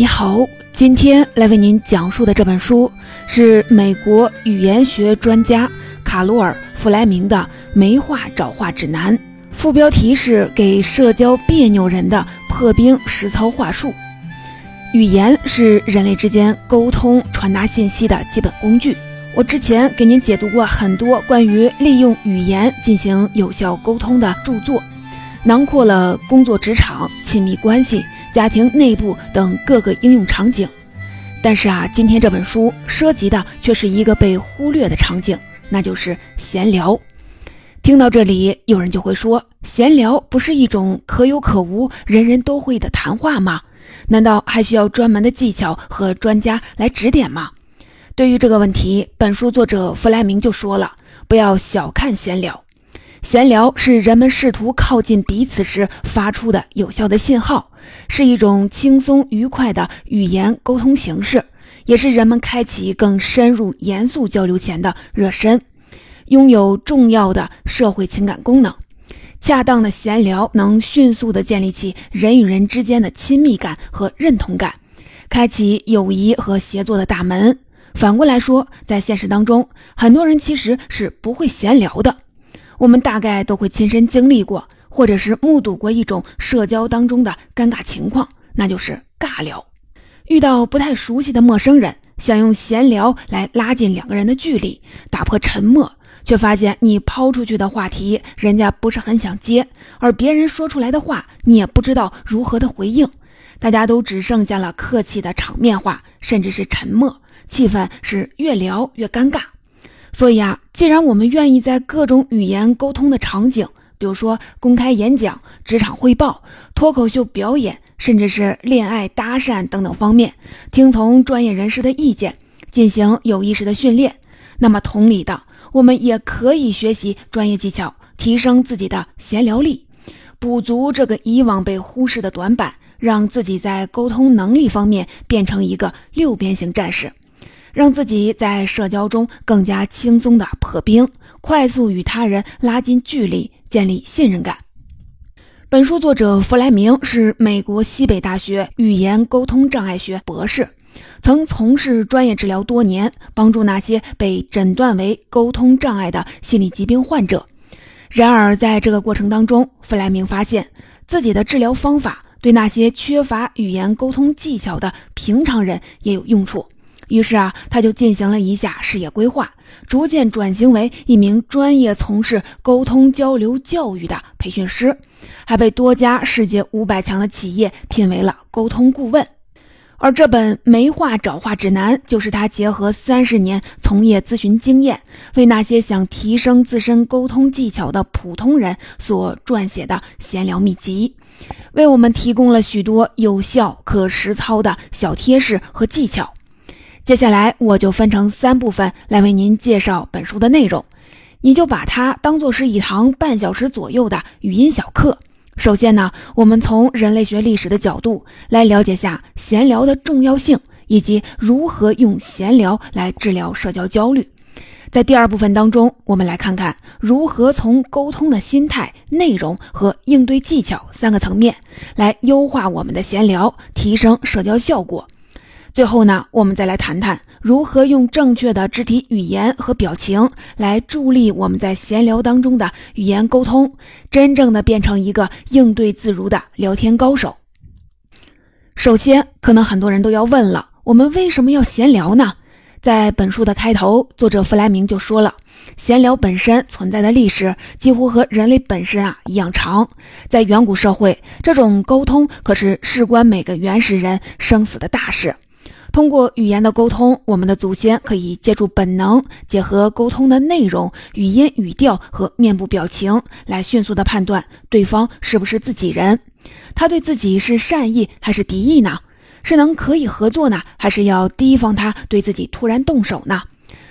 你好，今天来为您讲述的这本书是美国语言学专家卡罗尔·弗莱明的《没话找话指南》，副标题是“给社交别扭人的破冰实操话术”。语言是人类之间沟通、传达信息的基本工具。我之前给您解读过很多关于利用语言进行有效沟通的著作，囊括了工作、职场、亲密关系。家庭内部等各个应用场景，但是啊，今天这本书涉及的却是一个被忽略的场景，那就是闲聊。听到这里，有人就会说，闲聊不是一种可有可无、人人都会的谈话吗？难道还需要专门的技巧和专家来指点吗？对于这个问题，本书作者弗莱明就说了，不要小看闲聊。闲聊是人们试图靠近彼此时发出的有效的信号，是一种轻松愉快的语言沟通形式，也是人们开启更深入严肃交流前的热身，拥有重要的社会情感功能。恰当的闲聊能迅速地建立起人与人之间的亲密感和认同感，开启友谊和协作的大门。反过来说，在现实当中，很多人其实是不会闲聊的。我们大概都会亲身经历过，或者是目睹过一种社交当中的尴尬情况，那就是尬聊。遇到不太熟悉的陌生人，想用闲聊来拉近两个人的距离，打破沉默，却发现你抛出去的话题，人家不是很想接，而别人说出来的话，你也不知道如何的回应，大家都只剩下了客气的场面话，甚至是沉默，气氛是越聊越尴尬。所以啊，既然我们愿意在各种语言沟通的场景，比如说公开演讲、职场汇报、脱口秀表演，甚至是恋爱搭讪等等方面，听从专业人士的意见，进行有意识的训练，那么同理的，我们也可以学习专业技巧，提升自己的闲聊力，补足这个以往被忽视的短板，让自己在沟通能力方面变成一个六边形战士。让自己在社交中更加轻松地破冰，快速与他人拉近距离，建立信任感。本书作者弗莱明是美国西北大学语言沟通障碍学博士，曾从事专业治疗多年，帮助那些被诊断为沟通障碍的心理疾病患者。然而，在这个过程当中，弗莱明发现自己的治疗方法对那些缺乏语言沟通技巧的平常人也有用处。于是啊，他就进行了一下事业规划，逐渐转型为一名专业从事沟通交流教育的培训师，还被多家世界五百强的企业聘为了沟通顾问。而这本《没话找话指南》就是他结合三十年从业咨询经验，为那些想提升自身沟通技巧的普通人所撰写的闲聊秘籍，为我们提供了许多有效可实操的小贴士和技巧。接下来我就分成三部分来为您介绍本书的内容，你就把它当做是一堂半小时左右的语音小课。首先呢，我们从人类学历史的角度来了解下闲聊的重要性，以及如何用闲聊来治疗社交焦虑。在第二部分当中，我们来看看如何从沟通的心态、内容和应对技巧三个层面来优化我们的闲聊，提升社交效果。最后呢，我们再来谈谈如何用正确的肢体语言和表情来助力我们在闲聊当中的语言沟通，真正的变成一个应对自如的聊天高手。首先，可能很多人都要问了：我们为什么要闲聊呢？在本书的开头，作者弗莱明就说了，闲聊本身存在的历史几乎和人类本身啊一样长。在远古社会，这种沟通可是事关每个原始人生死的大事。通过语言的沟通，我们的祖先可以借助本能，结合沟通的内容、语音语调和面部表情，来迅速的判断对方是不是自己人，他对自己是善意还是敌意呢？是能可以合作呢，还是要提防他对自己突然动手呢？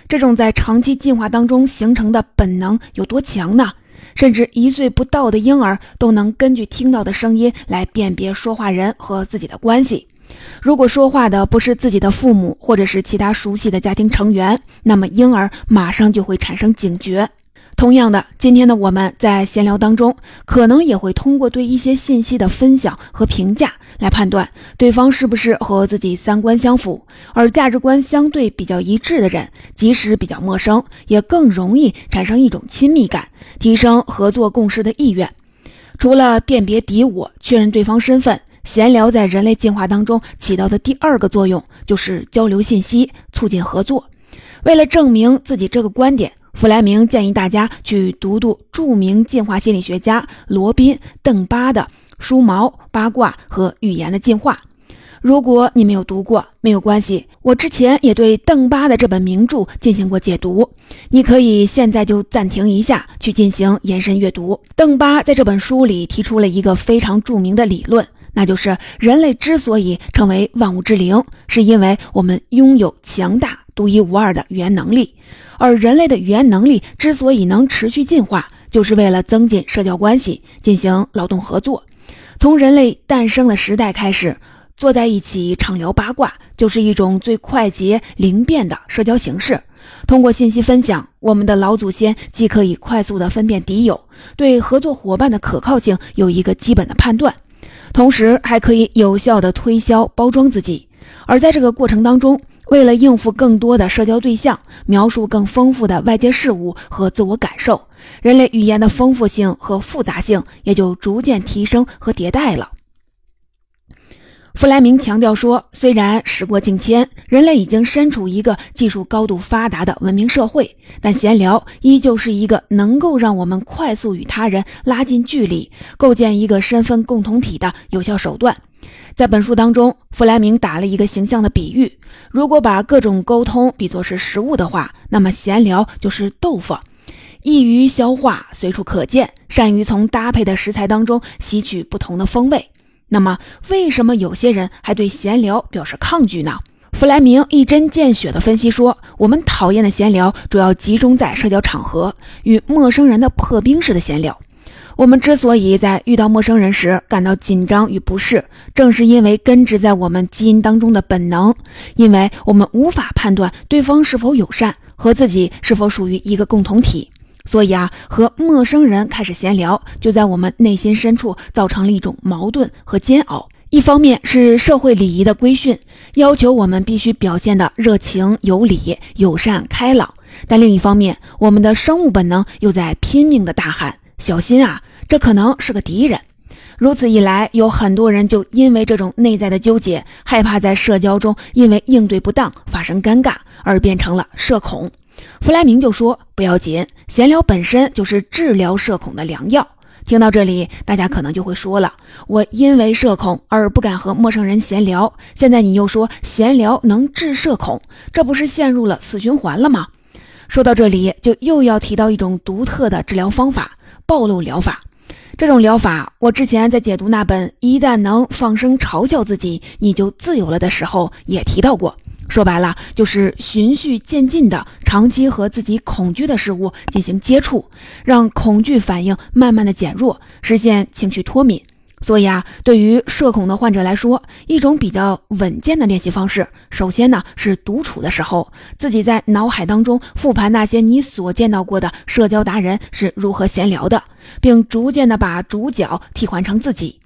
这种在长期进化当中形成的本能有多强呢？甚至一岁不到的婴儿都能根据听到的声音来辨别说话人和自己的关系。如果说话的不是自己的父母，或者是其他熟悉的家庭成员，那么婴儿马上就会产生警觉。同样的，今天的我们在闲聊当中，可能也会通过对一些信息的分享和评价来判断对方是不是和自己三观相符。而价值观相对比较一致的人，即使比较陌生，也更容易产生一种亲密感，提升合作共事的意愿。除了辨别敌我、确认对方身份，闲聊在人类进化当中起到的第二个作用就是交流信息，促进合作。为了证明自己这个观点。弗莱明建议大家去读读著名进化心理学家罗宾·邓巴的书《毛八卦和语言的进化》。如果你没有读过，没有关系，我之前也对邓巴的这本名著进行过解读。你可以现在就暂停一下，去进行延伸阅读。邓巴在这本书里提出了一个非常著名的理论，那就是人类之所以成为万物之灵，是因为我们拥有强大、独一无二的语言能力。而人类的语言能力之所以能持续进化，就是为了增进社交关系，进行劳动合作。从人类诞生的时代开始，坐在一起畅聊八卦，就是一种最快捷灵便的社交形式。通过信息分享，我们的老祖先既可以快速地分辨敌友，对合作伙伴的可靠性有一个基本的判断，同时还可以有效的推销包装自己。而在这个过程当中，为了应付更多的社交对象，描述更丰富的外界事物和自我感受，人类语言的丰富性和复杂性也就逐渐提升和迭代了。弗莱明强调说，虽然时过境迁，人类已经身处一个技术高度发达的文明社会，但闲聊依旧是一个能够让我们快速与他人拉近距离、构建一个身份共同体的有效手段。在本书当中，弗莱明打了一个形象的比喻：如果把各种沟通比作是食物的话，那么闲聊就是豆腐，易于消化，随处可见，善于从搭配的食材当中吸取不同的风味。那么，为什么有些人还对闲聊表示抗拒呢？弗莱明一针见血地分析说：我们讨厌的闲聊主要集中在社交场合，与陌生人的破冰式的闲聊。我们之所以在遇到陌生人时感到紧张与不适，正是因为根植在我们基因当中的本能，因为我们无法判断对方是否友善，和自己是否属于一个共同体，所以啊，和陌生人开始闲聊，就在我们内心深处造成了一种矛盾和煎熬。一方面是社会礼仪的规训，要求我们必须表现的热情、有礼、友善、开朗，但另一方面，我们的生物本能又在拼命的大喊：“小心啊！”这可能是个敌人，如此一来，有很多人就因为这种内在的纠结，害怕在社交中因为应对不当发生尴尬，而变成了社恐。弗莱明就说：“不要紧，闲聊本身就是治疗社恐的良药。”听到这里，大家可能就会说了：“我因为社恐而不敢和陌生人闲聊，现在你又说闲聊能治社恐，这不是陷入了死循环了吗？”说到这里，就又要提到一种独特的治疗方法——暴露疗法。这种疗法，我之前在解读那本《一旦能放声嘲笑自己，你就自由了》的时候也提到过。说白了，就是循序渐进的，长期和自己恐惧的事物进行接触，让恐惧反应慢慢的减弱，实现情绪脱敏。所以啊，对于社恐的患者来说，一种比较稳健的练习方式，首先呢是独处的时候，自己在脑海当中复盘那些你所见到过的社交达人是如何闲聊的，并逐渐的把主角替换成自己。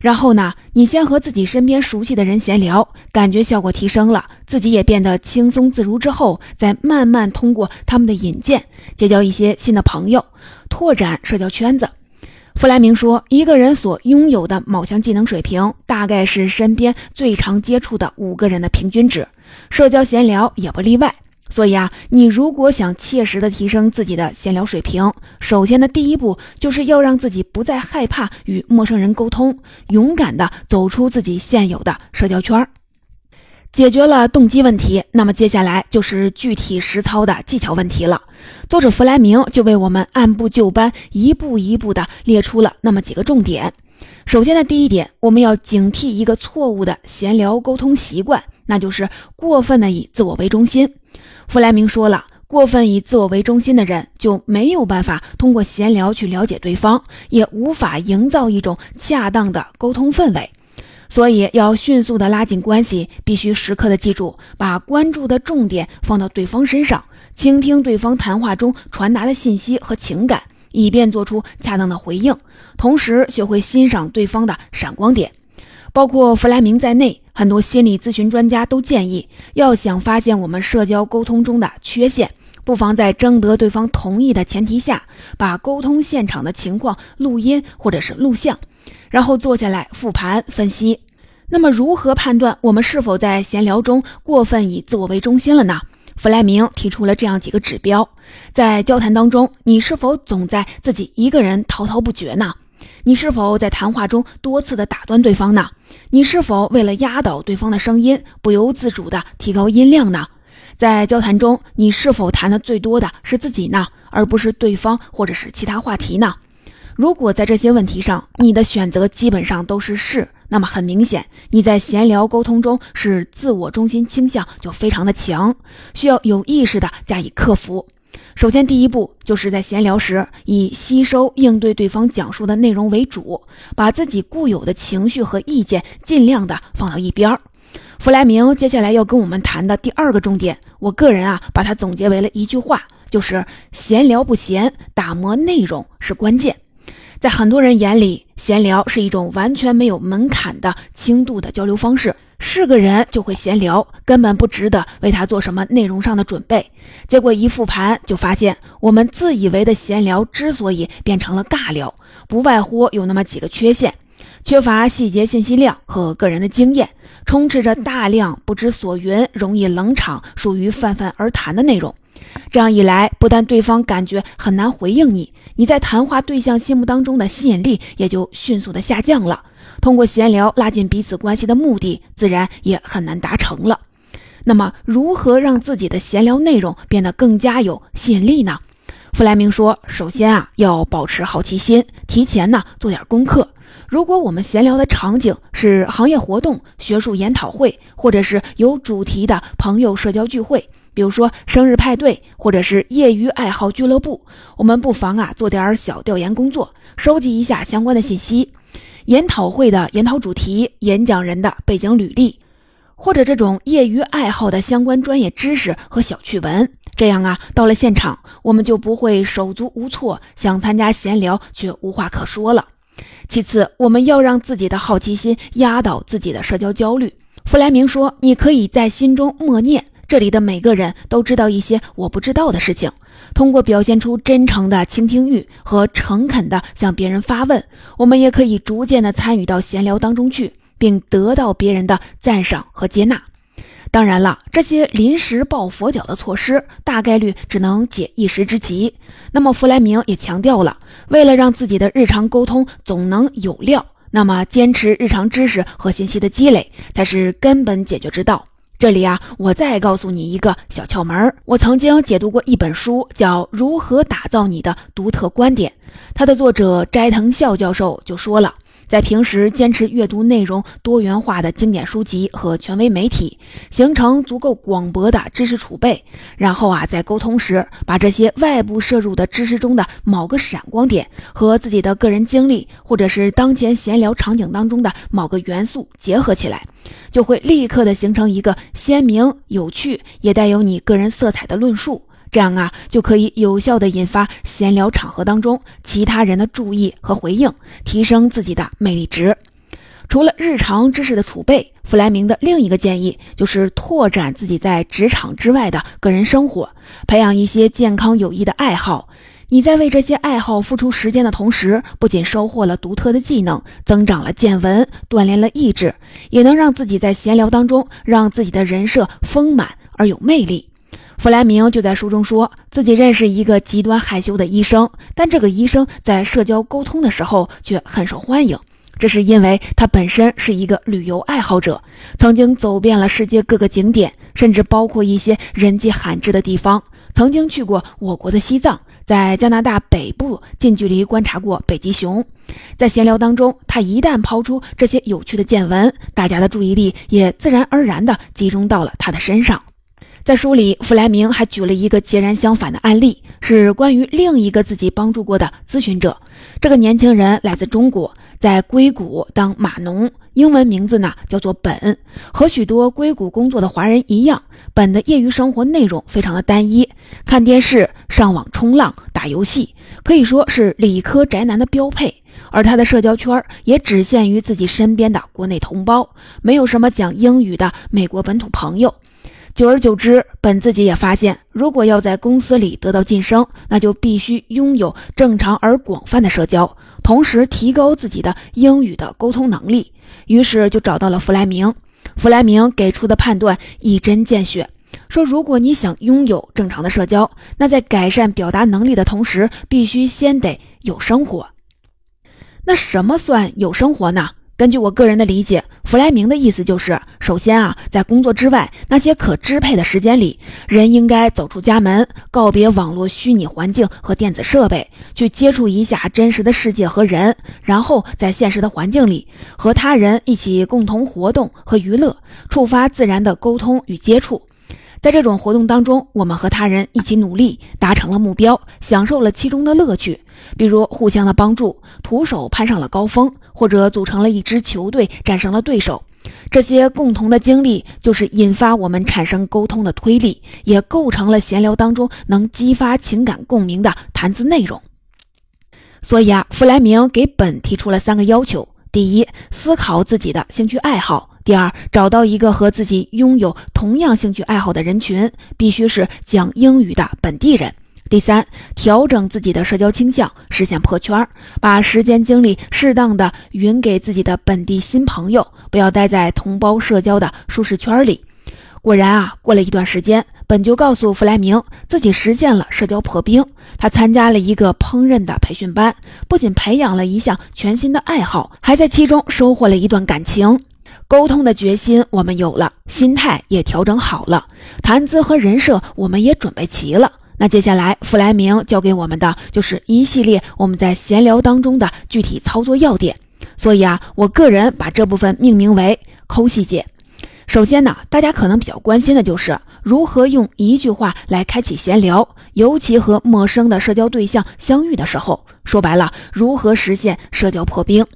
然后呢，你先和自己身边熟悉的人闲聊，感觉效果提升了，自己也变得轻松自如之后，再慢慢通过他们的引荐，结交一些新的朋友，拓展社交圈子。弗莱明说，一个人所拥有的某项技能水平，大概是身边最常接触的五个人的平均值，社交闲聊也不例外。所以啊，你如果想切实的提升自己的闲聊水平，首先的第一步就是要让自己不再害怕与陌生人沟通，勇敢的走出自己现有的社交圈儿。解决了动机问题，那么接下来就是具体实操的技巧问题了。作者弗莱明就为我们按部就班、一步一步的列出了那么几个重点。首先的第一点，我们要警惕一个错误的闲聊沟通习惯，那就是过分的以自我为中心。弗莱明说了，过分以自我为中心的人就没有办法通过闲聊去了解对方，也无法营造一种恰当的沟通氛围。所以要迅速的拉近关系，必须时刻的记住，把关注的重点放到对方身上，倾听对方谈话中传达的信息和情感，以便做出恰当的回应。同时，学会欣赏对方的闪光点。包括弗莱明在内，很多心理咨询专家都建议，要想发现我们社交沟通中的缺陷，不妨在征得对方同意的前提下，把沟通现场的情况录音或者是录像。然后坐下来复盘分析，那么如何判断我们是否在闲聊中过分以自我为中心了呢？弗莱明提出了这样几个指标：在交谈当中，你是否总在自己一个人滔滔不绝呢？你是否在谈话中多次的打断对方呢？你是否为了压倒对方的声音，不由自主的提高音量呢？在交谈中，你是否谈的最多的是自己呢，而不是对方或者是其他话题呢？如果在这些问题上，你的选择基本上都是是，那么很明显，你在闲聊沟通中是自我中心倾向就非常的强，需要有意识的加以克服。首先，第一步就是在闲聊时以吸收应对对方讲述的内容为主，把自己固有的情绪和意见尽量的放到一边儿。弗莱明接下来要跟我们谈的第二个重点，我个人啊把它总结为了一句话，就是闲聊不闲，打磨内容是关键。在很多人眼里，闲聊是一种完全没有门槛的轻度的交流方式，是个人就会闲聊，根本不值得为他做什么内容上的准备。结果一复盘就发现，我们自以为的闲聊之所以变成了尬聊，不外乎有那么几个缺陷：缺乏细节信息量和个人的经验，充斥着大量不知所云、容易冷场、属于泛泛而谈的内容。这样一来，不但对方感觉很难回应你，你在谈话对象心目当中的吸引力也就迅速的下降了。通过闲聊拉近彼此关系的目的，自然也很难达成了。那么，如何让自己的闲聊内容变得更加有吸引力呢？弗莱明说，首先啊，要保持好奇心，提前呢做点功课。如果我们闲聊的场景是行业活动、学术研讨会，或者是有主题的朋友社交聚会。比如说生日派对，或者是业余爱好俱乐部，我们不妨啊做点小调研工作，收集一下相关的信息。研讨会的研讨主题、演讲人的背景履历，或者这种业余爱好的相关专业知识和小趣闻。这样啊，到了现场我们就不会手足无措，想参加闲聊却无话可说了。其次，我们要让自己的好奇心压倒自己的社交焦虑。弗莱明说：“你可以在心中默念。”这里的每个人都知道一些我不知道的事情。通过表现出真诚的倾听欲和诚恳地向别人发问，我们也可以逐渐地参与到闲聊当中去，并得到别人的赞赏和接纳。当然了，这些临时抱佛脚的措施大概率只能解一时之急。那么弗莱明也强调了，为了让自己的日常沟通总能有料，那么坚持日常知识和信息的积累才是根本解决之道。这里啊，我再告诉你一个小窍门儿。我曾经解读过一本书，叫《如何打造你的独特观点》，它的作者斋藤孝教授就说了。在平时坚持阅读内容多元化的经典书籍和权威媒体，形成足够广博的知识储备，然后啊，在沟通时把这些外部摄入的知识中的某个闪光点和自己的个人经历，或者是当前闲聊场景当中的某个元素结合起来，就会立刻的形成一个鲜明、有趣也带有你个人色彩的论述。这样啊，就可以有效地引发闲聊场合当中其他人的注意和回应，提升自己的魅力值。除了日常知识的储备，弗莱明的另一个建议就是拓展自己在职场之外的个人生活，培养一些健康有益的爱好。你在为这些爱好付出时间的同时，不仅收获了独特的技能，增长了见闻，锻炼了意志，也能让自己在闲聊当中让自己的人设丰满而有魅力。弗莱明就在书中说自己认识一个极端害羞的医生，但这个医生在社交沟通的时候却很受欢迎。这是因为他本身是一个旅游爱好者，曾经走遍了世界各个景点，甚至包括一些人迹罕至的地方。曾经去过我国的西藏，在加拿大北部近距离观察过北极熊。在闲聊当中，他一旦抛出这些有趣的见闻，大家的注意力也自然而然地集中到了他的身上。在书里，弗莱明还举了一个截然相反的案例，是关于另一个自己帮助过的咨询者。这个年轻人来自中国，在硅谷当码农，英文名字呢叫做本。和许多硅谷工作的华人一样，本的业余生活内容非常的单一：看电视、上网、冲浪、打游戏，可以说是理科宅男的标配。而他的社交圈也只限于自己身边的国内同胞，没有什么讲英语的美国本土朋友。久而久之，本自己也发现，如果要在公司里得到晋升，那就必须拥有正常而广泛的社交，同时提高自己的英语的沟通能力。于是就找到了弗莱明。弗莱明给出的判断一针见血，说如果你想拥有正常的社交，那在改善表达能力的同时，必须先得有生活。那什么算有生活呢？根据我个人的理解，弗莱明的意思就是：首先啊，在工作之外那些可支配的时间里，人应该走出家门，告别网络虚拟环境和电子设备，去接触一下真实的世界和人，然后在现实的环境里和他人一起共同活动和娱乐，触发自然的沟通与接触。在这种活动当中，我们和他人一起努力，达成了目标，享受了其中的乐趣，比如互相的帮助，徒手攀上了高峰，或者组成了一支球队，战胜了对手。这些共同的经历，就是引发我们产生沟通的推力，也构成了闲聊当中能激发情感共鸣的谈资内容。所以啊，弗莱明给本提出了三个要求：第一，思考自己的兴趣爱好。第二，找到一个和自己拥有同样兴趣爱好的人群，必须是讲英语的本地人。第三，调整自己的社交倾向，实现破圈，把时间精力适当的匀给自己的本地新朋友，不要待在同胞社交的舒适圈里。果然啊，过了一段时间，本就告诉弗莱明自己实现了社交破冰。他参加了一个烹饪的培训班，不仅培养了一项全新的爱好，还在其中收获了一段感情。沟通的决心我们有了，心态也调整好了，谈资和人设我们也准备齐了。那接下来，弗莱明教给我们的就是一系列我们在闲聊当中的具体操作要点。所以啊，我个人把这部分命名为“抠细节”。首先呢，大家可能比较关心的就是如何用一句话来开启闲聊，尤其和陌生的社交对象相遇的时候，说白了，如何实现社交破冰。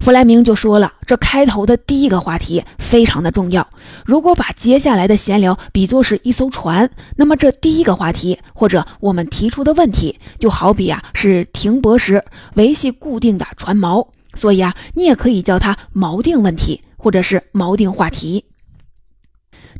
弗莱明就说了，这开头的第一个话题非常的重要。如果把接下来的闲聊比作是一艘船，那么这第一个话题或者我们提出的问题，就好比啊是停泊时维系固定的船锚。所以啊，你也可以叫它锚定问题，或者是锚定话题。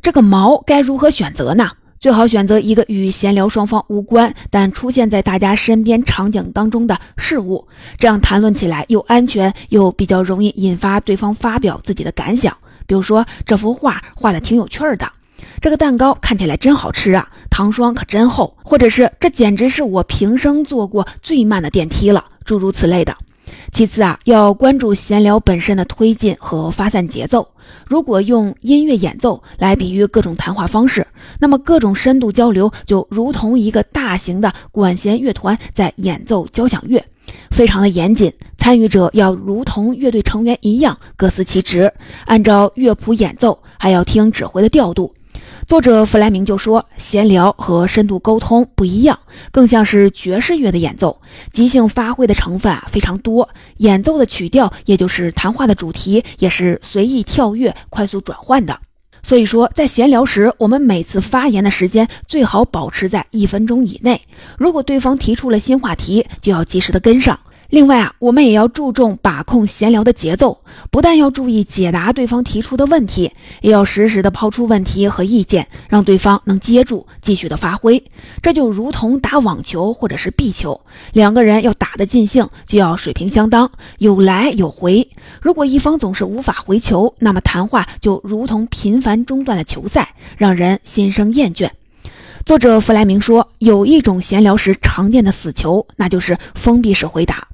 这个锚该如何选择呢？最好选择一个与闲聊双方无关，但出现在大家身边场景当中的事物，这样谈论起来又安全又比较容易引发对方发表自己的感想。比如说，这幅画画的挺有趣的，这个蛋糕看起来真好吃啊，糖霜可真厚，或者是这简直是我平生坐过最慢的电梯了，诸如此类的。其次啊，要关注闲聊本身的推进和发散节奏。如果用音乐演奏来比喻各种谈话方式，那么各种深度交流就如同一个大型的管弦乐团在演奏交响乐，非常的严谨。参与者要如同乐队成员一样各司其职，按照乐谱演奏，还要听指挥的调度。作者弗莱明就说：“闲聊和深度沟通不一样，更像是爵士乐的演奏，即兴发挥的成分啊非常多。演奏的曲调，也就是谈话的主题，也是随意跳跃、快速转换的。所以说，在闲聊时，我们每次发言的时间最好保持在一分钟以内。如果对方提出了新话题，就要及时的跟上。”另外啊，我们也要注重把控闲聊的节奏，不但要注意解答对方提出的问题，也要实时的抛出问题和意见，让对方能接住，继续的发挥。这就如同打网球或者是壁球，两个人要打得尽兴，就要水平相当，有来有回。如果一方总是无法回球，那么谈话就如同频繁中断的球赛，让人心生厌倦。作者弗莱明说，有一种闲聊时常见的死球，那就是封闭式回答。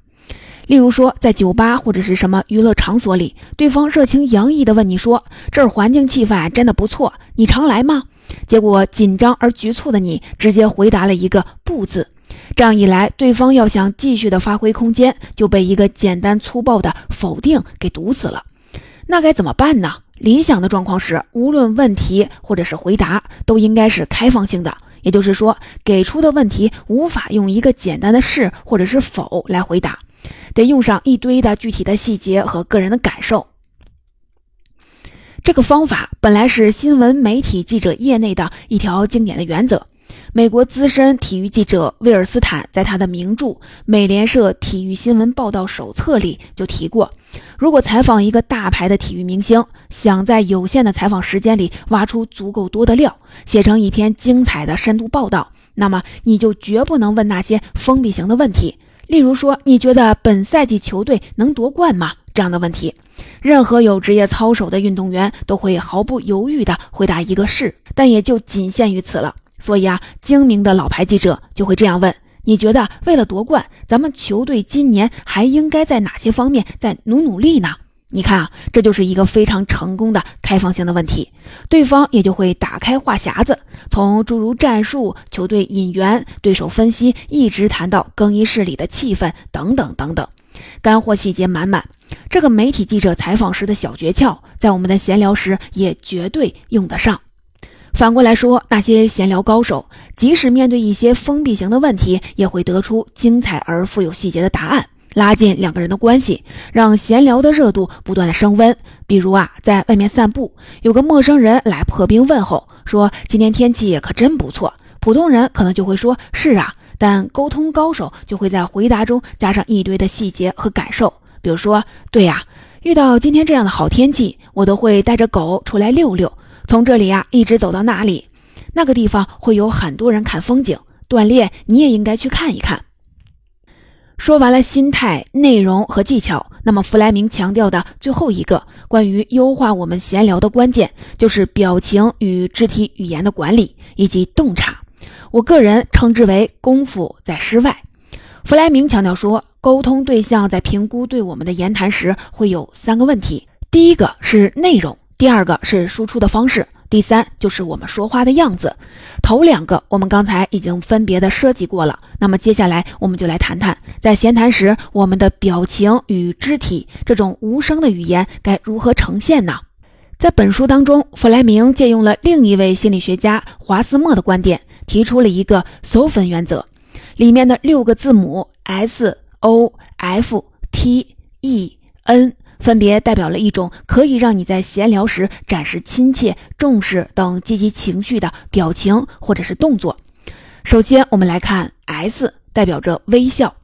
例如说，在酒吧或者是什么娱乐场所里，对方热情洋溢地问你说：“这儿环境气氛真的不错，你常来吗？”结果紧张而局促的你直接回答了一个“不”字，这样一来，对方要想继续的发挥空间，就被一个简单粗暴的否定给堵死了。那该怎么办呢？理想的状况是，无论问题或者是回答，都应该是开放性的。也就是说，给出的问题无法用一个简单的是或者是否来回答，得用上一堆的具体的细节和个人的感受。这个方法本来是新闻媒体记者业内的一条经典的原则。美国资深体育记者威尔斯坦在他的名著《美联社体育新闻报道手册》里就提过，如果采访一个大牌的体育明星，想在有限的采访时间里挖出足够多的料，写成一篇精彩的深度报道，那么你就绝不能问那些封闭型的问题，例如说你觉得本赛季球队能夺冠吗？这样的问题，任何有职业操守的运动员都会毫不犹豫地回答一个是，但也就仅限于此了。所以啊，精明的老牌记者就会这样问：你觉得为了夺冠，咱们球队今年还应该在哪些方面再努努力呢？你看啊，这就是一个非常成功的开放性的问题，对方也就会打开话匣子，从诸如战术、球队引援、对手分析，一直谈到更衣室里的气氛等等等等，干货细节满满。这个媒体记者采访时的小诀窍，在我们的闲聊时也绝对用得上。反过来说，那些闲聊高手，即使面对一些封闭型的问题，也会得出精彩而富有细节的答案，拉近两个人的关系，让闲聊的热度不断的升温。比如啊，在外面散步，有个陌生人来破冰问候，说今天天气可真不错。普通人可能就会说是啊，但沟通高手就会在回答中加上一堆的细节和感受，比如说，对呀，遇到今天这样的好天气，我都会带着狗出来溜溜。从这里呀，一直走到那里，那个地方会有很多人看风景、锻炼，你也应该去看一看。说完了心态、内容和技巧，那么弗莱明强调的最后一个关于优化我们闲聊的关键，就是表情与肢体语言的管理以及洞察。我个人称之为功夫在诗外。弗莱明强调说，沟通对象在评估对我们的言谈时，会有三个问题：第一个是内容。第二个是输出的方式，第三就是我们说话的样子。头两个我们刚才已经分别的涉及过了，那么接下来我们就来谈谈，在闲谈时我们的表情与肢体这种无声的语言该如何呈现呢？在本书当中，弗莱明借用了另一位心理学家华斯莫的观点，提出了一个 SOFT 原则，里面的六个字母 S O F T E N。分别代表了一种可以让你在闲聊时展示亲切、重视等积极情绪的表情或者是动作。首先，我们来看 S，代表着微笑。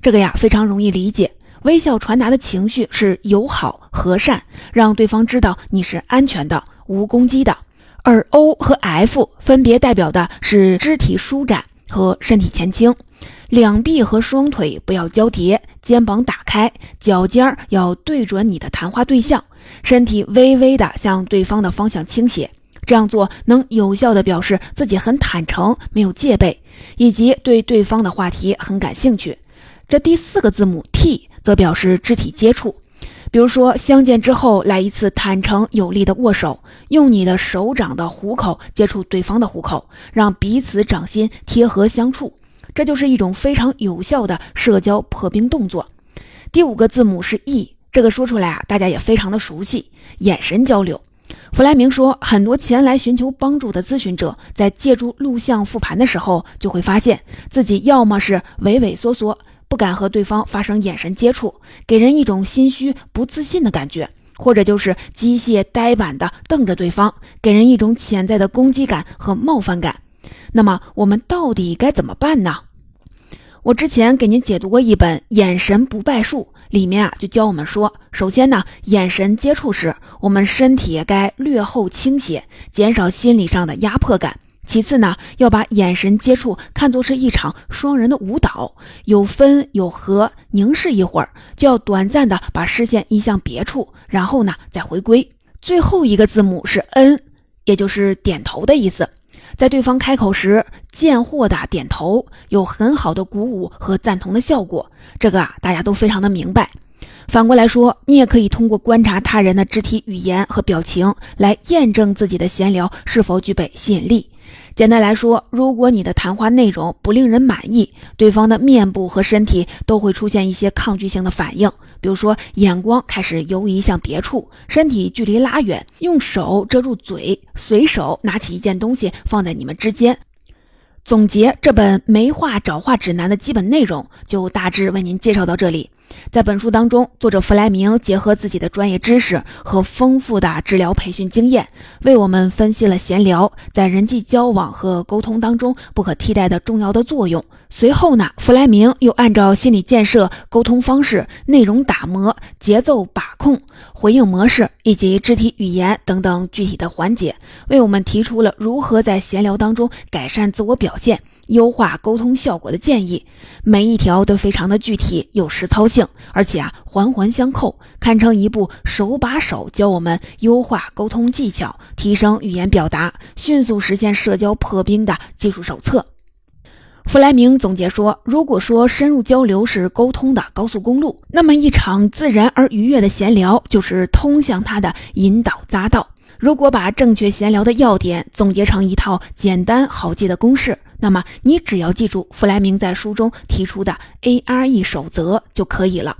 这个呀非常容易理解，微笑传达的情绪是友好、和善，让对方知道你是安全的、无攻击的。而 O 和 F 分别代表的是肢体舒展和身体前倾。两臂和双腿不要交叠，肩膀打开，脚尖儿要对准你的谈话对象，身体微微的向对方的方向倾斜。这样做能有效的表示自己很坦诚，没有戒备，以及对对方的话题很感兴趣。这第四个字母 T 则表示肢体接触，比如说相见之后来一次坦诚有力的握手，用你的手掌的虎口接触对方的虎口，让彼此掌心贴合相处。这就是一种非常有效的社交破冰动作。第五个字母是 E，这个说出来啊，大家也非常的熟悉，眼神交流。弗莱明说，很多前来寻求帮助的咨询者在借助录像复盘的时候，就会发现自己要么是畏畏缩缩，不敢和对方发生眼神接触，给人一种心虚、不自信的感觉；或者就是机械呆板的瞪着对方，给人一种潜在的攻击感和冒犯感。那么我们到底该怎么办呢？我之前给您解读过一本《眼神不败术》，里面啊就教我们说，首先呢，眼神接触时，我们身体该略后倾斜，减少心理上的压迫感；其次呢，要把眼神接触看作是一场双人的舞蹈，有分有合，凝视一会儿，就要短暂的把视线移向别处，然后呢再回归。最后一个字母是 N，也就是点头的意思。在对方开口时，贱货的点头有很好的鼓舞和赞同的效果。这个啊，大家都非常的明白。反过来说，你也可以通过观察他人的肢体语言和表情来验证自己的闲聊是否具备吸引力。简单来说，如果你的谈话内容不令人满意，对方的面部和身体都会出现一些抗拒性的反应，比如说眼光开始游移向别处，身体距离拉远，用手遮住嘴，随手拿起一件东西放在你们之间。总结这本没话找话指南的基本内容，就大致为您介绍到这里。在本书当中，作者弗莱明结合自己的专业知识和丰富的治疗培训经验，为我们分析了闲聊在人际交往和沟通当中不可替代的重要的作用。随后呢，弗莱明又按照心理建设、沟通方式、内容打磨、节奏把控、回应模式以及肢体语言等等具体的环节，为我们提出了如何在闲聊当中改善自我表现。优化沟通效果的建议，每一条都非常的具体有实操性，而且啊环环相扣，堪称一部手把手教我们优化沟通技巧、提升语言表达、迅速实现社交破冰的技术手册。弗莱明总结说：“如果说深入交流是沟通的高速公路，那么一场自然而愉悦的闲聊就是通向它的引导匝道。如果把正确闲聊的要点总结成一套简单好记的公式。”那么你只要记住弗莱明在书中提出的 A R E 守则就可以了。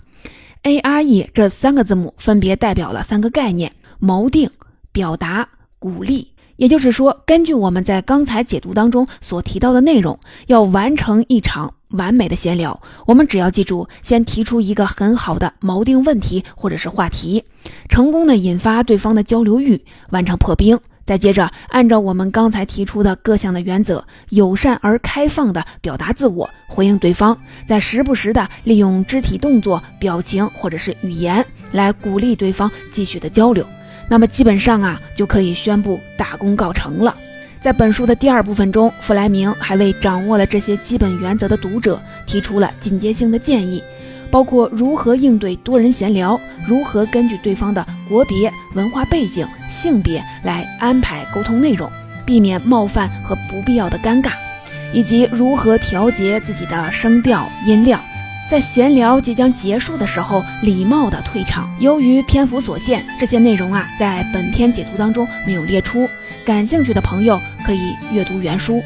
A R E 这三个字母分别代表了三个概念：锚定、表达、鼓励。也就是说，根据我们在刚才解读当中所提到的内容，要完成一场完美的闲聊，我们只要记住先提出一个很好的锚定问题或者是话题，成功的引发对方的交流欲，完成破冰。再接着，按照我们刚才提出的各项的原则，友善而开放的表达自我，回应对方，再时不时的利用肢体动作、表情或者是语言来鼓励对方继续的交流，那么基本上啊就可以宣布大功告成了。在本书的第二部分中，弗莱明还为掌握了这些基本原则的读者提出了进阶性的建议。包括如何应对多人闲聊，如何根据对方的国别、文化背景、性别来安排沟通内容，避免冒犯和不必要的尴尬，以及如何调节自己的声调、音量，在闲聊即将结束的时候礼貌的退场。由于篇幅所限，这些内容啊在本篇解读当中没有列出，感兴趣的朋友可以阅读原书。